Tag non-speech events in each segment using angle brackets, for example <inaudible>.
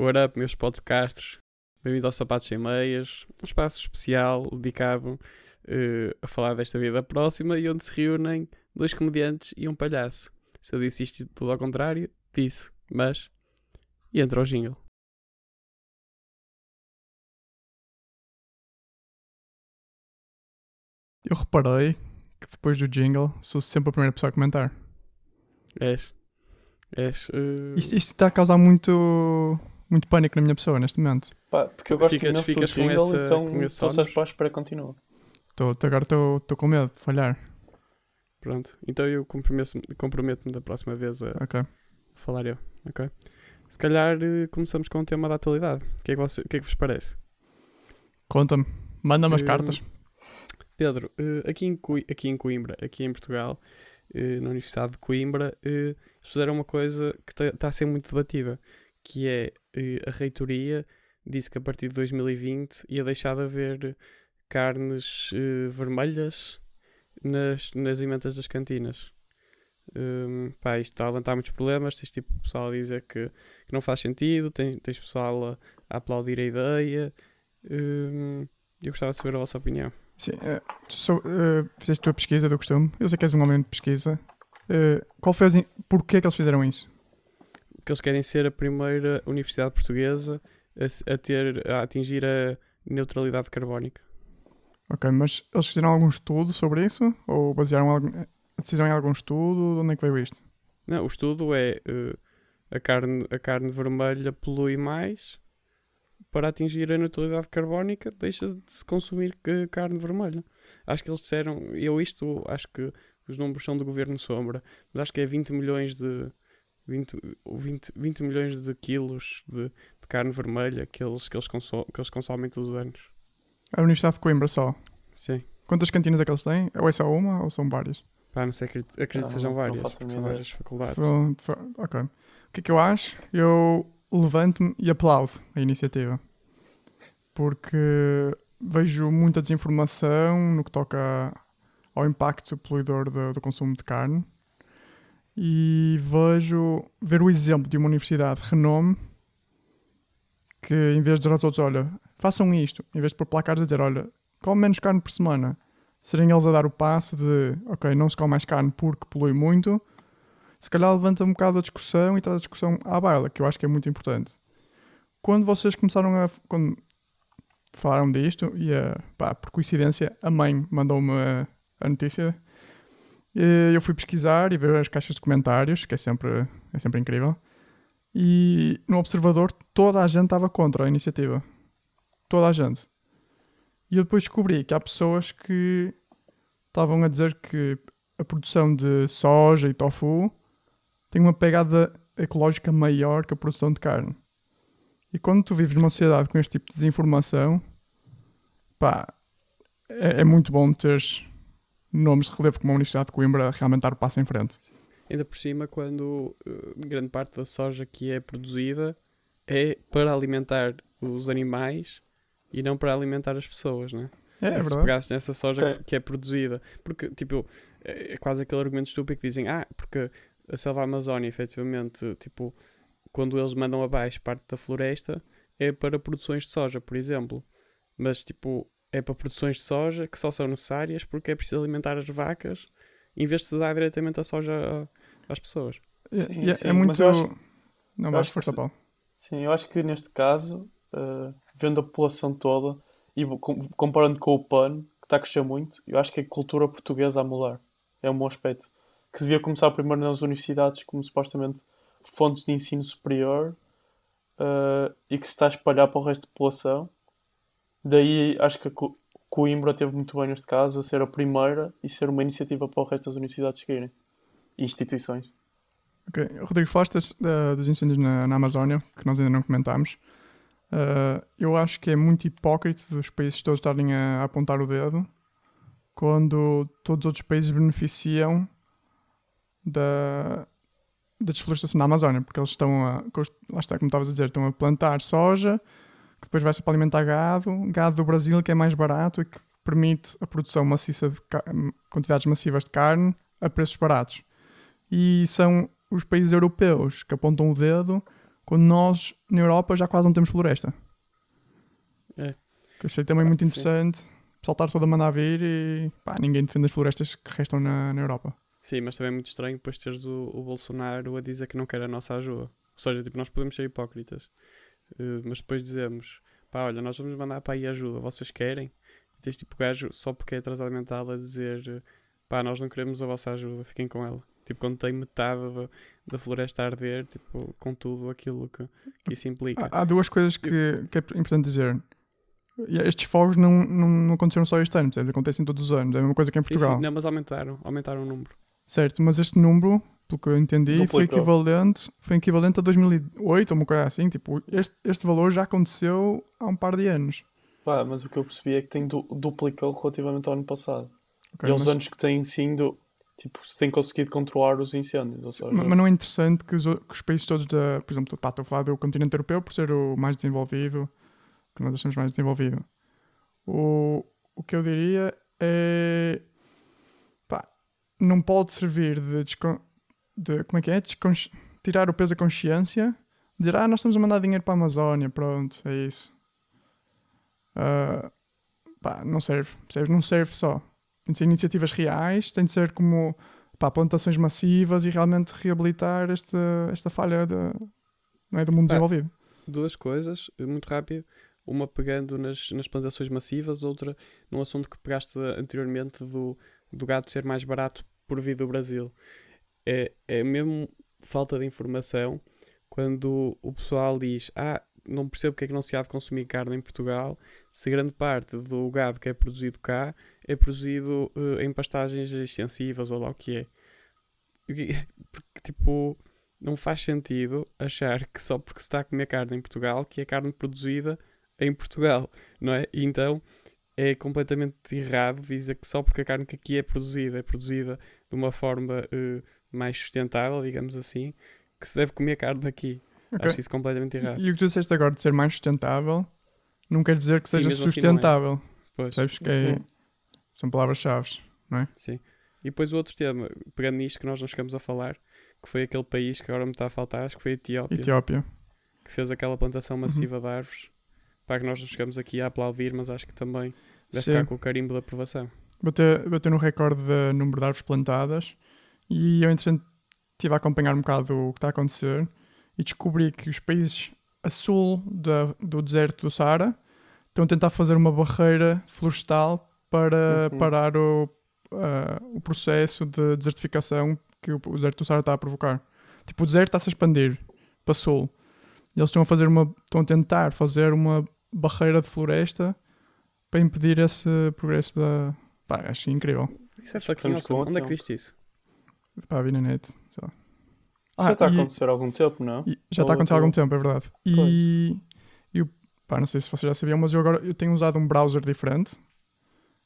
What up, meus podcasters? Bem-vindos ao Sapatos Sem Meias, um espaço especial dedicado uh, a falar desta vida próxima e onde se reúnem dois comediantes e um palhaço. Se eu disse isto tudo ao contrário, disse, mas. E entra o jingle. Eu reparei que depois do jingle sou sempre a primeira pessoa a comentar. És. És. Uh... Isto, isto está a causar muito, muito pânico na minha pessoa neste momento. Pá, porque eu gosto Ficas- imenso ficas do com jingle, essa- então estou só para espera continua. Tô, tô- agora estou com medo de falhar. Pronto, então eu comprometo-me comprometo da próxima vez a Ok. falar eu, ok? Se calhar eh, começamos com um tema da atualidade. O que é que, você- que, é que vos parece? Conta-me. Manda-me as Hum, cartas. Pedro, eh, aqui, em Coi- aqui em Coimbra, aqui em Portugal, eh, na Universidade de Coimbra, eh, fizeram uma coisa que está a ser muito debatida, que é eh, a reitoria disse que a partir de 2020 ia deixar de haver carnes eh, vermelhas nas, nas emendas das cantinas. Hum, pá, isto está a levantar muitos problemas. Tens tipo pessoal a dizer que, que não faz sentido, tens, tens pessoal a, a aplaudir a ideia. Hum, eu gostava de saber a vossa opinião. Sim, eh, sou- eh, fizeste a tua pesquisa do costume. Eu sei que és um homem de pesquisa. Eh, qual foi in- Porquê que eles fizeram isso? Que eles querem ser a primeira universidade portuguesa a, a ter a atingir a neutralidade carbónica. Ok, mas eles fizeram algum estudo sobre isso? Ou basearam a decisão em algum estudo? De onde é que veio isto? Não, o estudo é eh, a, carne, a carne vermelha polui mais para atingir a neutralidade carbónica deixa de se consumir que- carne vermelha. Acho que eles disseram, eu isto acho que os números são do governo sombra, mas acho que é 20 milhões de 20, 20, 20 milhões de quilos de, de carne vermelha que eles, que, eles conso- que eles consomem todos os anos. A Universidade de Coimbra só. Sim. Quantas cantinas é que eles têm? Ou é só uma ou são várias? Pá, não sei, acredito, acredito que sejam várias. são várias faculdades. Ok. O que é que eu acho? Eu levanto-me e aplaudo a iniciativa. Porque vejo muita desinformação no que toca ao impacto poluidor do, do consumo de carne. E vejo ver o exemplo de uma universidade de renome que, em vez de dizer aos outros, olha, façam isto, em vez de pôr placares a dizer, olha, come menos carne por semana, serem eles a dar o passo de, ok, não se come mais carne porque polui muito, se calhar levanta um bocado a discussão e traz a discussão à baila, que eu acho que é muito importante. Quando vocês começaram a. Quando falaram disto, e a, pá, por coincidência a mãe mandou-me a, a notícia, e eu fui pesquisar e ver as caixas de comentários, que é sempre, é sempre incrível, e no Observador toda a gente estava contra a iniciativa. Toda a gente. E eu depois descobri que há pessoas que estavam a dizer que a produção de soja e tofu tem uma pegada ecológica maior que a produção de carne. E quando tu vives numa sociedade com este tipo de desinformação, pá, é, é muito bom teres nomes de relevo como a Universidade de Coimbra realmente dar o passo em frente. Ainda por cima, quando eh, grande parte da soja que é produzida é para alimentar os animais e não para alimentar as pessoas, né? É, é se verdade. pegasse nessa soja que, é produzida. Porque, tipo, é é quase aquele argumento estúpido que dizem, ah, porque a selva amazónia, efetivamente, tipo, quando eles mandam abaixo parte da floresta, é para produções de soja, por exemplo. Mas, tipo, é para produções de soja que só são necessárias porque é preciso alimentar as vacas, em vez de se dar diretamente a soja às pessoas. É- Sim, é, é sim, muito. eu acho- Não, vais força, Paulo. Sim, eu acho que neste caso, eh, vendo a população toda e com- comparando com o PAN, que está a crescer muito, eu acho que a cultura portuguesa a mudar. É um bom aspecto. Que devia começar primeiro nas universidades, como supostamente fontes de ensino superior, eh, e que se está a espalhar para o resto da população. Daí acho que a Co- Coimbra teve muito bem neste caso, a ser a primeira e ser uma iniciativa para o resto das universidades seguirem. E instituições. Ok. Rodrigo, falaste dos incêndios na, na Amazónia, que nós ainda não comentámos. Ah, eu acho que é muito hipócrita dos países todos estarem a, a apontar o dedo quando todos os outros países beneficiam da, da desflorestação na Amazónia, porque eles estão a, lá está, como estavas a dizer, estão a plantar soja, que depois vai ser para alimentar gado, gado do Brasil que é mais barato e que permite a produção maciça de quantidades massivas de carne a preços baratos. E são os países europeus que apontam o dedo quando nós, na Europa, já quase não temos floresta. É. Que achei também muito sim. interessante. O pessoal estar todo a mandar vir e pá, ninguém defende as florestas que restam na, na Europa. Sim, mas também é muito estranho depois teres o, o Bolsonaro a dizer que não quer a nossa ajuda. Ou seja, tipo, nós podemos ser hipócritas, eh, mas depois dizemos, pá, olha, nós vamos mandar para aí ajuda, vocês querem? E tens tipo gajo só porque é atrasado mental a dizer, pá, nós não queremos a vossa ajuda, fiquem com ela. Tipo, quando tem metade da, da floresta a arder, tipo, com tudo aquilo que, que isso implica. Há, há duas coisas que, que é importante dizer. Estes fogos não, não, não aconteceram só este ano, percebes? acontecem todos os anos. É a mesma coisa que em Sim, Portugal. sim, não, mas aumentaram, aumentaram o número. Certo, mas este número, pelo que eu entendi, foi equivalente, foi equivalente a 2008 ou uma coisa assim. Tipo, este, este valor já aconteceu há um par de anos. Pá, mas o que eu percebi é que tem du duplicou relativamente ao ano passado. ok? e aos mas, anos que têm sido, tipo, se têm conseguido controlar os incêndios. Seja, ma- mas não é interessante que os, que os países todos, da, por exemplo, pá, estou a falar do continente europeu por ser o mais desenvolvido, que nós achamos mais desenvolvido. O, o que eu diria é. pá, não pode servir de, descon- de como é que é? Tirar o peso da consciência, dizer, ah, nós estamos a mandar dinheiro para a Amazónia, pronto, é isso. Ah, pá, não serve, percebes? Não serve só. Tem de ser iniciativas reais, tem de ser como pá, plantações massivas e realmente reabilitar esta, esta falha de, não é, do mundo Pá, desenvolvido. duas coisas, eh, muito rápido. Uma pegando nas, nas plantações massivas, outra num assunto que pegaste anteriormente do, do gado ser mais barato por vir do Brasil. É, é mesmo falta de informação quando o pessoal diz: Ah, não percebo porque é que não se há de consumir carne em Portugal, se grande parte do gado que é produzido cá é produzido eh, em pastagens extensivas ou lá o que é. <laughs> Porque, tipo, não faz sentido achar que só porque se está a comer carne em Portugal que é carne produzida em Portugal, não é? E então é completamente errado dizer que só porque a carne que aqui é produzida é produzida de uma forma eh, mais sustentável, digamos assim, que se deve comer carne aqui. Ok. Acho isso completamente errado. E, e o que tu disseste agora de ser mais sustentável não quer dizer que Sim, seja assim não é. sustentável. Pois. Sabes que é- Uhum. são palavras-chave. Sim. E depois o outro tema, pegando nisto que nós não chegamos a falar, que foi aquele país que agora me está a faltar, acho que foi a Etiópia, Etiópia. que fez aquela plantação Uhum. massiva de árvores. Para que nós não chegamos aqui a aplaudir, mas acho que também deve Sim. ficar com o carimbo da aprovação. Bateu, bateu no recorde de número de árvores plantadas e eu, entretanto, estive a acompanhar um bocado o que está a acontecer e descobri que os países a sul da- do deserto do Saara estão a tentar fazer uma barreira florestal para Uhum. parar o, ah, o processo de desertificação que o, o deserto do Saara está a provocar. Tipo, o deserto está-se a expandir para sul. E eles estão a fazer uma. estão a tentar fazer uma barreira de floresta para impedir esse progresso da. Pá, acho incrível. Isso é fucking awesome. Onde é que viste isso? Pá, vi na net. sei lá. Já está a e- acontecer há algum tempo, não? e já está a acontecer há algum tempo, é verdade. E, e pá, não sei se vocês já sabiam, mas eu agora eu tenho usado um browser diferente,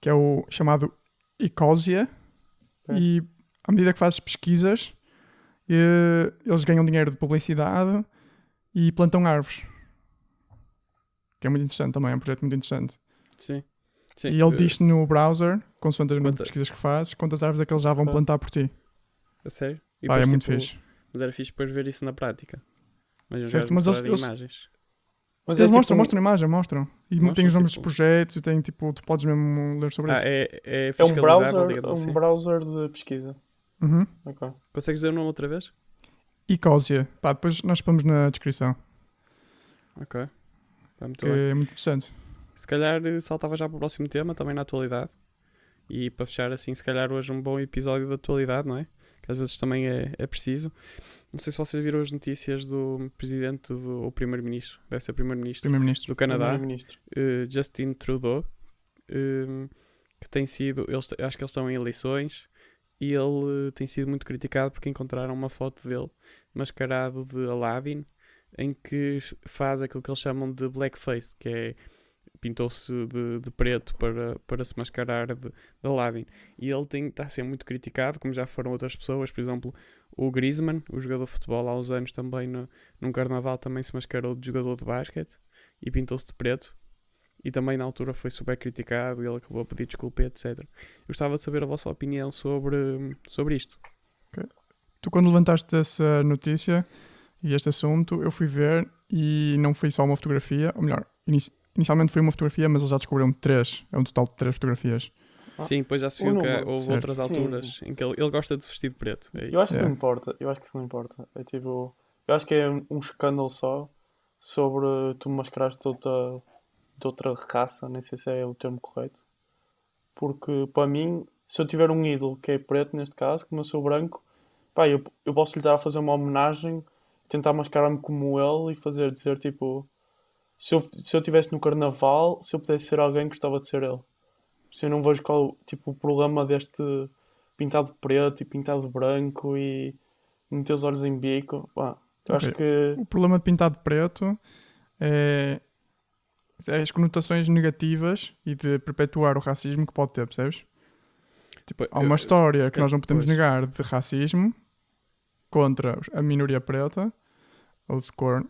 que é o chamado Ecosia. É. E à medida que fazes pesquisas, eh, eles ganham dinheiro de publicidade e plantam árvores. Que é muito interessante também, é um projeto muito interessante. Sim. Sim. e ele eh, diz no browser, consoante as Quanta- pesquisas que fazes, quantas árvores é que eles já vão Ah. plantar por ti. A sério? E Pá, é muito tipo, fixe. Mas era fixe depois ver isso na prática. Mas Certo, mas eles- eles- imagens. Mas Eles é mostram, tipo mostram a imagem, mostram. E Mostram, tem os nomes tipo- dos projetos e tem tipo, tu podes mesmo ler sobre Ah, isso. é, é É um browser, um assim. browser de pesquisa. Uhum. Ok. Consegues dizer o nome outra vez? Ecosia. Pá, depois nós pomos na descrição, Ok. Está muito que bem. é muito interessante. Se calhar eh, saltava já para o próximo tema, também na atualidade. E para fechar assim, se calhar hoje um bom episódio da atualidade, não é? Que às vezes também é, é preciso. Não sei se vocês viram as notícias do presidente do ou primeiro-ministro, deve ser primeiro-ministro Primeiro-Ministro. do Canadá, Primeiro-Ministro. eh, Justin Trudeau, eh, que tem sido, eles, acho que eles estão em eleições e ele eh, tem sido muito criticado porque encontraram uma foto dele mascarado de Aladdin em que faz aquilo que eles chamam de blackface, que é pintou-se de, de preto para, para se mascarar de, de Aladdin. E ele tem, está a ser muito criticado, como já foram outras pessoas, por exemplo, o Griezmann, o jogador de futebol, há uns anos também no, num carnaval também se mascarou de jogador de basquete e pintou-se de preto. E também na altura foi super criticado e ele acabou a pedir desculpa, etc. Eu gostava de saber a vossa opinião sobre, sobre isto. Tu quando levantaste essa notícia, E este assunto eu fui ver e não foi só uma fotografia, ou melhor, inicialmente foi uma fotografia, mas eles já descobriram três. É um total de três fotografias. Ah, Sim, depois já se viu que houve Certo. outras Sim. alturas em que ele, ele gosta de vestir de preto. É Eu acho que É. não importa. Eu acho que isso não importa. É tipo. Eu acho que é um, um escândalo só sobre tu mascarares de outra, de outra raça. Nem sei se é o termo correto. Porque para mim, se eu tiver um ídolo que é preto, neste caso, como eu sou branco, pá, eu, eu posso lhe dar a fazer uma homenagem, tentar mascarar-me como ele e fazer dizer tipo. Se eu, se eu estivesse no carnaval, se eu pudesse ser alguém, gostava de ser ele. Se eu não vejo qual tipo, o problema deste pintado preto e pintado de branco e meter os olhos em bico. Pá, eu Ok. acho que. O problema de pintar de preto é, é as conotações negativas e de perpetuar o racismo que pode ter, percebes? Tipo, Há eu- uma se história que calhar- nós não podemos pois. negar de racismo contra a minoria preta ou de cor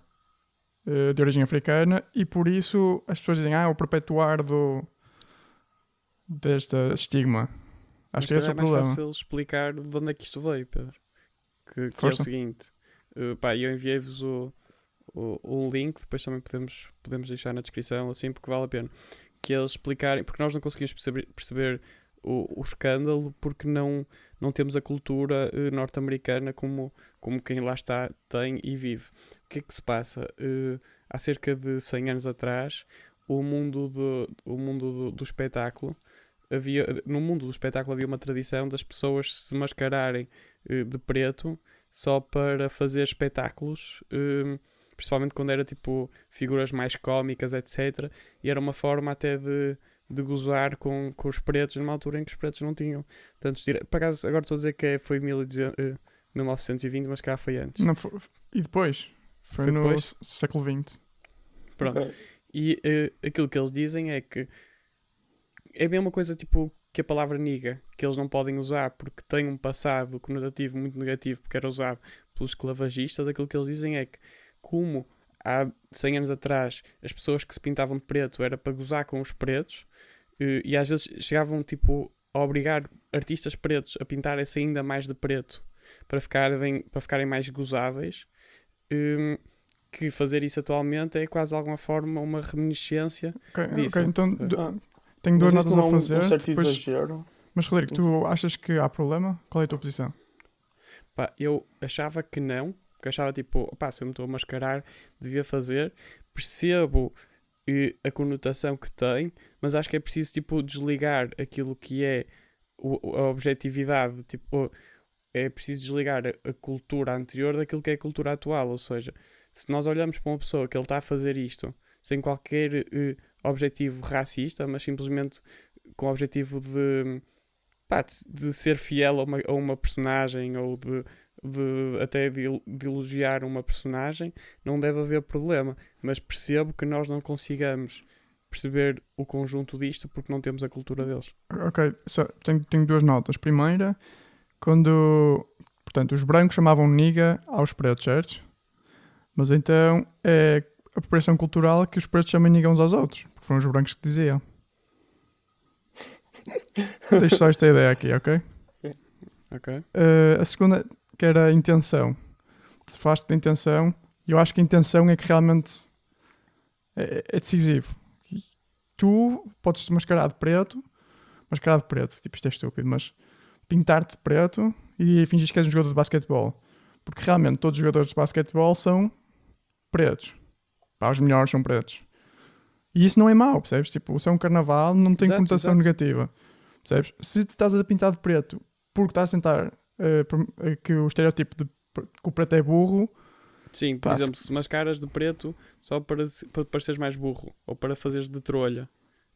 eh, de origem africana e por isso as pessoas dizem, ah, é o perpetuar do deste estigma. Mas Acho que esse é se o calhar é problema. mais fácil explicar de onde é que isto veio, Pedro. Que, que é o seguinte: uh, pá, eu enviei-vos o, o, um link, depois também podemos, podemos deixar na descrição, assim, porque vale a pena. Que eles explicarem, porque nós não conseguimos perceber, perceber o, o escândalo porque não, não temos a cultura eh, norte-americana como, como quem lá está tem e vive. O que é que se passa? Eh, há cerca de 100 anos atrás, o mundo do, o mundo do, do espetáculo havia, no mundo do espetáculo havia uma tradição das pessoas se mascararem eh, de preto só para fazer espetáculos, principalmente quando era tipo figuras mais cómicas, etc. E era uma forma até de, de gozar com, com os pretos numa altura em que os pretos não tinham tantos direitos. Por acaso, agora estou a dizer que foi 1200, eh, 1920, mas cá foi antes. Não, foi- e depois? Foi, Foi no depois? século XX. Pronto. Ok. E eh, aquilo que eles dizem é que é a mesma coisa tipo que a palavra niga, que eles não podem usar porque tem um passado conotativo muito negativo porque era usado pelos esclavagistas. Aquilo que eles dizem é que, como há 100 anos atrás as pessoas que se pintavam de preto era para gozar com os pretos eh, e às vezes chegavam tipo a obrigar artistas pretos a pintarem-se ainda mais de preto para ficarem, para ficarem mais gozáveis. eh, que fazer isso atualmente é quase de alguma forma uma reminiscência Ok, Disso. ok, então do- Ah, tenho duas notas não a é um- fazer. Um certo depois- exagero. Mas Rodrigo, tu achas que há problema? Qual é a tua posição? Pá, eu achava que não, porque achava tipo, pá, se eu me estou a mascarar, devia fazer. Percebo a conotação que tem, mas acho que é preciso tipo desligar aquilo que é o- a objetividade, tipo, é preciso desligar a, a cultura anterior daquilo que é a cultura atual, ou seja, se nós olhamos para uma pessoa que ele está a fazer isto sem qualquer eh, objetivo racista, mas simplesmente com o objetivo de, pá, de, de ser fiel a uma, a uma personagem ou de, de até de, de elogiar uma personagem, não deve haver problema. Mas percebo que nós não consigamos perceber o conjunto disto porque não temos a cultura deles. Ok, só- tenho, tenho duas notas. Primeira, quando portanto, os brancos chamavam niga aos pretos, certo? Mas então é a apropriação cultural que os pretos chamam niga uns aos outros, porque foram os brancos que diziam. <laughs> Deixo só esta ideia aqui, ok? Ok? Uh, a segunda, que era a intenção. Tu falaste da intenção, e eu acho que a intenção é que realmente é, é decisivo. E tu podes te mascarar de preto, mascarar de preto, tipo isto é estúpido, mas pintar-te de preto e fingir que és um jogador de basquetebol. Porque realmente todos os jogadores de basquetebol são pretos. Pá, os melhores são pretos. E isso não é mau, percebes? Tipo, se é um carnaval, não tem Exato, conotação exato. negativa. Percebes? Se te estás a pintar de preto porque estás a tentar eh, eh, que o estereótipo de que o preto é burro, Sim, por Pá, exemplo, se mascaras de preto só para, para pareceres mais burro ou para fazeres de trolha,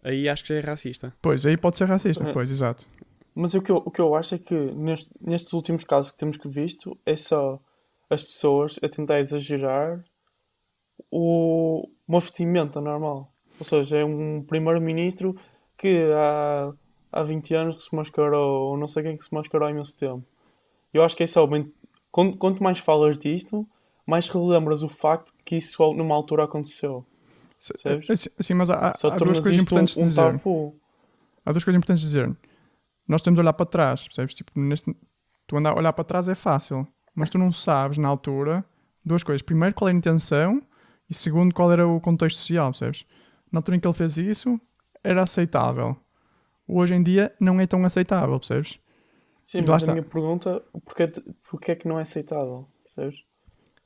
aí acho que já é racista. pois aí pode ser racista. É. Pois, exato. Mas o que, eu, o que eu acho é que neste- nestes últimos casos que temos que visto é só as pessoas a tentar exagerar o, uma vestimenta normal. Ou seja, é um primeiro-ministro que há, há 20 anos se mascarou, ou não sei quem que se mascarou há imenso tempo. Eu acho que é só bem. Quanto, quanto mais falas disto, mais relembras o facto que isso numa altura aconteceu. Percebes? Assim, assim, mas há, há- duas coisas importantes de um, um dizer. tabu. Há duas coisas importantes de dizer. Nós temos de olhar para trás, percebes? Tipo, neste, tu andar a olhar para trás é fácil, mas tu não sabes na altura duas coisas. Primeiro, qual era a intenção e segundo, qual era o contexto social, percebes? Na altura em que ele fez isso, era aceitável. Hoje em dia, não é tão aceitável, percebes? Sim, mas a minha pergunta, porquê, porquê é que não é aceitável? Percebes?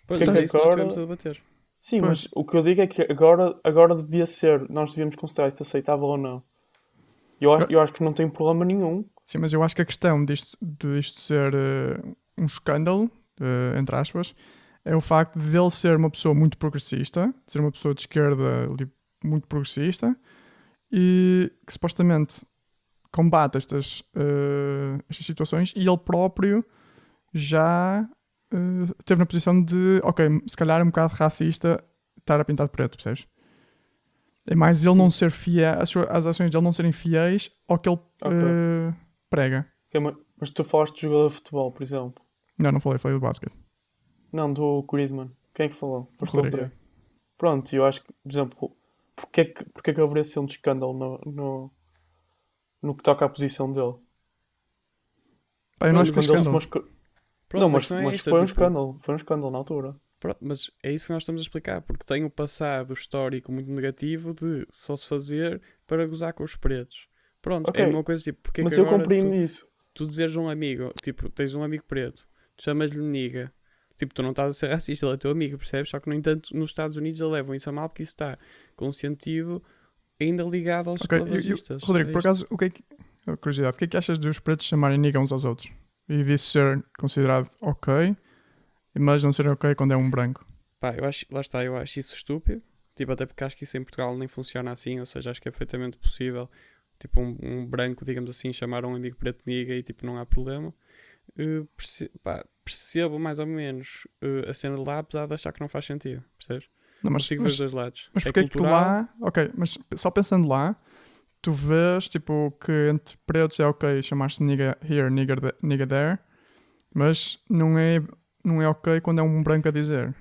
Pois, Porque é isso que nós agora- a debater. Sim, Pois. mas o que eu digo é que agora, agora devia ser, nós devíamos considerar isto aceitável ou não. Eu, acho- eu acho que não tem problema nenhum. Sim, mas eu acho que a questão disto, disto ser eh, um escândalo, eh, entre aspas, é o facto de ele ser uma pessoa muito progressista, de ser uma pessoa de esquerda li- muito progressista e que supostamente combate estas, eh, estas situações e ele próprio já eh, esteve na posição de, ok, se calhar é um bocado racista estar a pintar de preto, percebes? É mais ele não ser fiel, as, suas- as ações dele não serem fiéis ao que ele Ok. eh, prega. Uma- Mas tu falaste de jogador de futebol, por exemplo. Não, não falei, falei do basquete. Não, do Griezmann. Quem é que falou? Rodrigo. Pronto, eu acho que, por exemplo, porque é que, porque é que haveria ser um escândalo no, no, no que toca à posição dele? Pá, eu não Não, acho que mas é Quando ele se escândalo. Não, mas, é mas esta, foi um tipo, escândalo. Foi um escândalo na altura. Pronto, mas é isso que nós estamos a explicar, porque tem o passado histórico muito negativo de só se fazer para gozar com os pretos. Pronto, Ok. é uma coisa tipo, porque é mas que eu compreendo tu, isso. tu dizeres a um amigo, tipo, tens um amigo preto, tu chamas-lhe niga, tipo, tu não estás a ser <laughs> racista, ele é teu amigo, percebes? Só que, no entanto, nos Estados Unidos eles levam isso a mal porque isso está com um sentido ainda ligado aos Ok, eu- eu-. Rodrigo, É por acaso, o que é que. Curiosidade, o que é que achas dos pretos chamarem nigga uns aos outros? E disso ser considerado ok, mas não ser ok quando é um branco. Pá, eu acho, lá está, eu acho isso estúpido. Tipo, até porque acho que isso em Portugal nem funciona assim, ou seja, acho que é perfeitamente possível, tipo, um, um branco, digamos assim, chamar um amigo preto de niga e tipo, não há problema. Eh, perce- pá, percebo mais ou menos eh, a cena de lá, apesar de achar que não faz sentido, percebes? Não, mas, Consigo ver mas, os dois lados. mas é porque é que tu cultural, lá. Ok, mas só pensando lá, tu vês tipo que entre pretos é ok chamar-se nigga here, nigga, the- nigga there, mas não é, não é ok quando é um branco a dizer.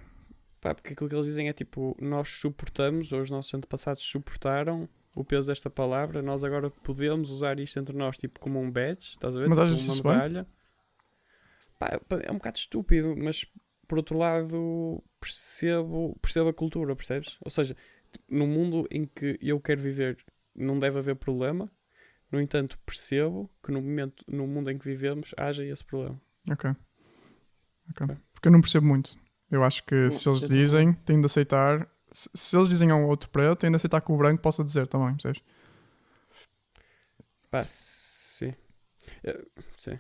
Pá, porque aquilo que eles dizem é tipo, nós suportamos, ou os nossos antepassados suportaram o peso desta palavra, nós agora podemos usar isto entre nós, tipo, como um badge, estás a ver? Mas tipo, achas uma isso bem? medalha. Pá, pá, é um bocado estúpido, mas por outro lado percebo, percebo a cultura, percebes? Ou seja, no mundo em que eu quero viver não deve haver problema, no entanto percebo que no, momento, no mundo em que vivemos haja esse problema. Ok. Ok. Ok. Porque eu não percebo muito. Eu acho que Não, se eles dizem, têm de aceitar. Se, se eles dizem a um outro preto, têm de aceitar que o branco possa dizer também, percebes? Pá, sim. Eu- sim.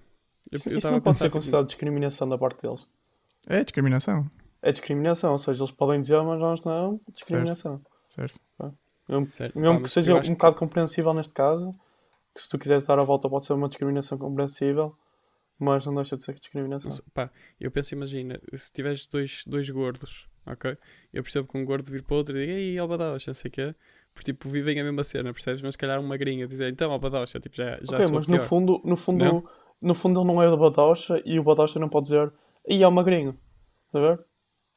Eu, Isso, eu isso não pode ser considerado discriminação da parte deles. É discriminação, É discriminação, ou seja, eles podem dizer, mas nós não, discriminação. certo? Mesmo, Certo, mesmo pá, que mas seja um que- bocado compreensível neste caso, que se tu quiseres dar a volta pode ser uma discriminação compreensível, mas não deixa de ser discriminação. Sei, pá, eu penso, imagina, se tiveres dois, dois gordos, ok? Eu percebo que um gordo vir para o outro e diga, ei, Albadocha, não sei o quê, porque tipo, vivem a mesma cena, percebes? Mas se calhar um magrinho a dizer, então Albadocha, tipo, já, já ok, sou mas no pior. fundo, no fundo, Não? no fundo ele não é da Badocha e o Badocha não pode dizer, e é o magrinho, está a ver?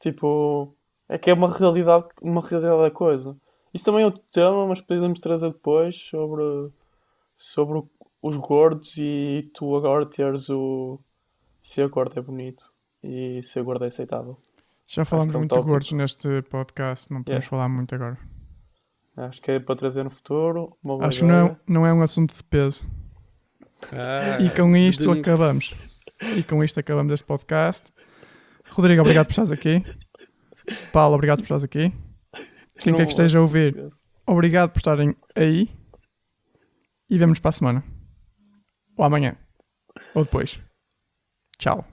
Tipo, é que é uma realidade, uma realidade da coisa. Isso também é outro tema, mas podemos trazer depois sobre, sobre os gordos e tu agora teres o ser gordo é bonito e ser gordo é aceitável. Já falámos que é um muito de tópico. gordos neste podcast, não podemos Yeah. falar muito agora. Acho que é para trazer no futuro. Acho que não é, não é um assunto de peso. Ah, E com isto acabamos. E com isto acabamos este podcast. Rodrigo, obrigado por estares aqui. Paulo, obrigado por estares aqui. Quem quer que esteja a ouvir, obrigado por estarem aí. E vemos para a semana. Ou amanhã. Ou depois. Tchau.